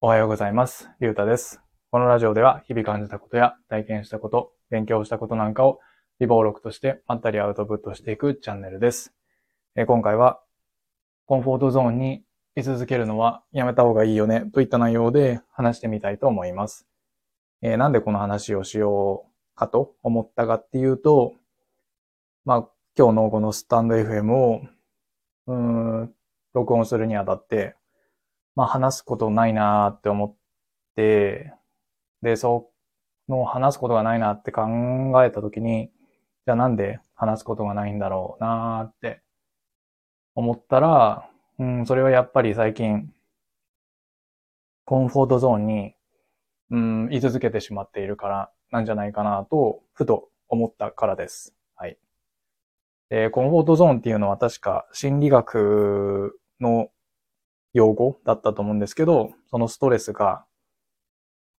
おはようございます。りゅうたです。このラジオでは日々感じたことや体験したこと、勉強したことなんかを微暴録としてまったりアウトプットしていくチャンネルです。え今回はコンフォートゾーンに居続けるのはやめた方がいいよねといった内容で話してみたいと思います。えーなんでこの話をしようかと思ったかっていうと、まあ今日のこのスタンド FM をうーん録音するにあたって、まあ話すことないなーって思って、で、その話すことがないなって考えたときに、じゃあなんで話すことがないんだろうなーって思ったら、うん、それはやっぱり最近、コンフォートゾーンに、うん、居続けてしまっているからなんじゃないかなと、ふと思ったからです。はい。で、コンフォートゾーンっていうのは確か心理学の用語だったと思うんですけど、そのストレスが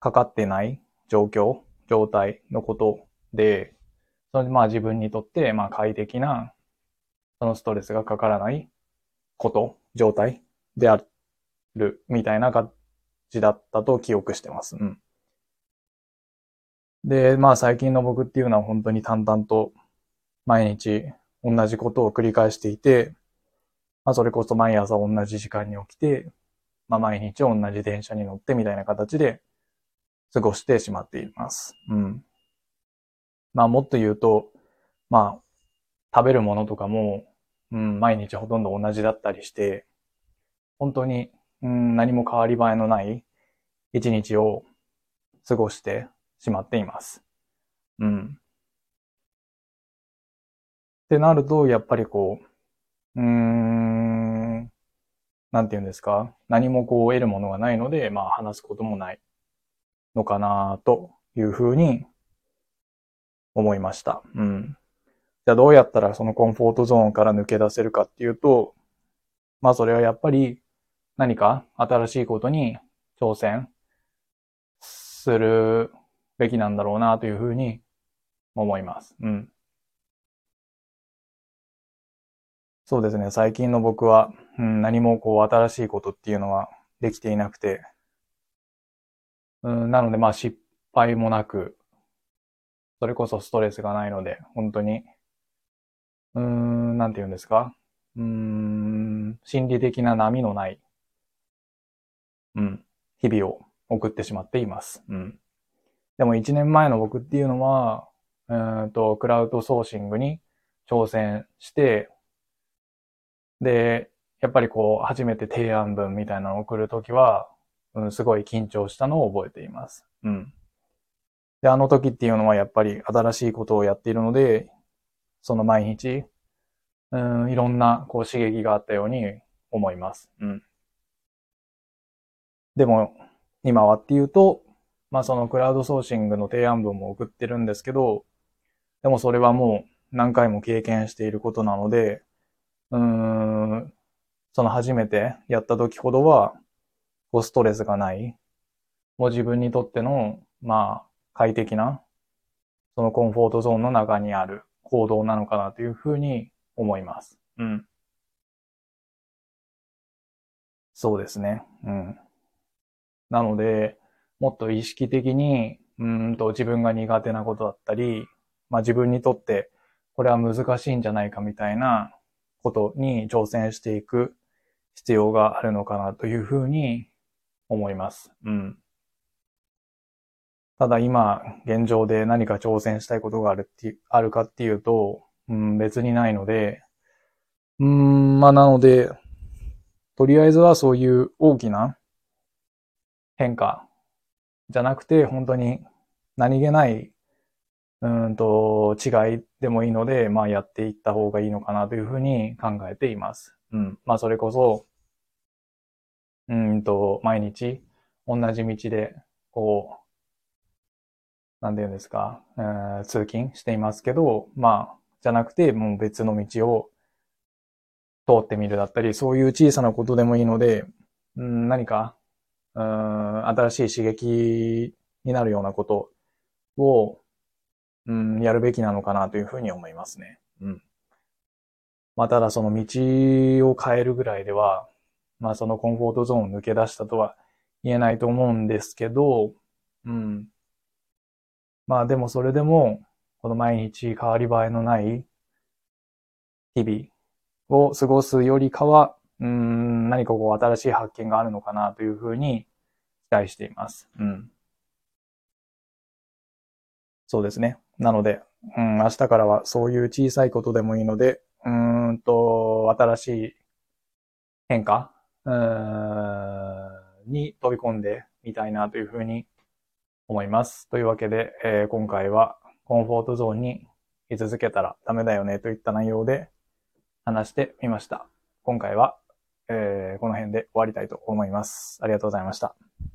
かかってない状況、状態のことで、そのまあ自分にとってまあ快適な、そのストレスがかからないこと、状態であるみたいな感じだったと記憶してます。うん。で、まあ最近の僕っていうのは本当に淡々と毎日同じことを繰り返していて、まあそれこそ毎朝同じ時間に起きて、まあ毎日同じ電車に乗ってみたいな形で過ごしてしまっています。うん。まあもっと言うと、まあ食べるものとかも、うん、毎日ほとんど同じだったりして、本当に、うん、何も変わり映えのない一日を過ごしてしまっています。うん。ってなると、やっぱりこう、うーん、なんて言うんですか？何もこう得るものがないので、まあ話すこともないのかなというふうに思いました。うん。じゃあどうやったらそのコンフォートゾーンから抜け出せるかっていうと、まあそれはやっぱり何か新しいことに挑戦するべきなんだろうなというふうに思います。うん。そうですね。最近の僕は、うん、何もこう新しいことっていうのはできていなくて、うん、なのでまあ失敗もなく、それこそストレスがないので、本当に、うーん、なんて言うんですか？うーん、心理的な波のない、うん、日々を送ってしまっています。うん。でも一年前の僕っていうのは、うんと、クラウドソーシングに挑戦して、で、やっぱりこう、初めて提案文みたいなのを送るときは、うん、すごい緊張したのを覚えています。うん。で、あの時っていうのはやっぱり新しいことをやっているので、その毎日、うん、いろんなこう刺激があったように思います。うん。でも、今はっていうと、まあそのクラウドソーシングの提案文も送ってるんですけど、でもそれはもう何回も経験していることなので、うん、その初めてやった時ほどは、こうストレスがない、もう自分にとっての、まあ、快適な、そのコンフォートゾーンの中にある行動なのかなというふうに思います。うん。そうですね。うん。なので、もっと意識的に、うんと自分が苦手なことだったり、まあ自分にとってこれは難しいんじゃないかみたいなことに挑戦していく必要があるのかなというふうに思います。うん。ただ今、現状で何か挑戦したいことがあるって、あるかっていうと、うん、別にないので、うん、まあなので、とりあえずはそういう大きな変化じゃなくて、本当に何気ない、うんと、違いでもいいので、まあやっていった方がいいのかなというふうに考えています。うん。まあそれこそ、うんと、毎日同じ道で、こう、なんて言うんですか、えー通勤していますけど、まあ、じゃなくて、もう別の道を通ってみるだったり、そういう小さなことでもいいので、うん、何か、うん、新しい刺激になるようなことを、うん、やるべきなのかなというふうに思いますね。うん。まあ、ただその道を変えるぐらいでは、まあそのコンフォートゾーンを抜け出したとは言えないと思うんですけど、うん。まあでもそれでも、この毎日変わり映えのない日々を過ごすよりかは、うん、何かこう新しい発見があるのかなというふうに期待しています。うん。そうですね。なので、うん、明日からはそういう小さいことでもいいので、うんと、新しい変化、に飛び込んでみたいなというふうに思います。というわけで、えー、今回はコンフォートゾーンに居続けたらダメだよねといった内容で話してみました。今回は、えー、この辺で終わりたいと思います。ありがとうございました。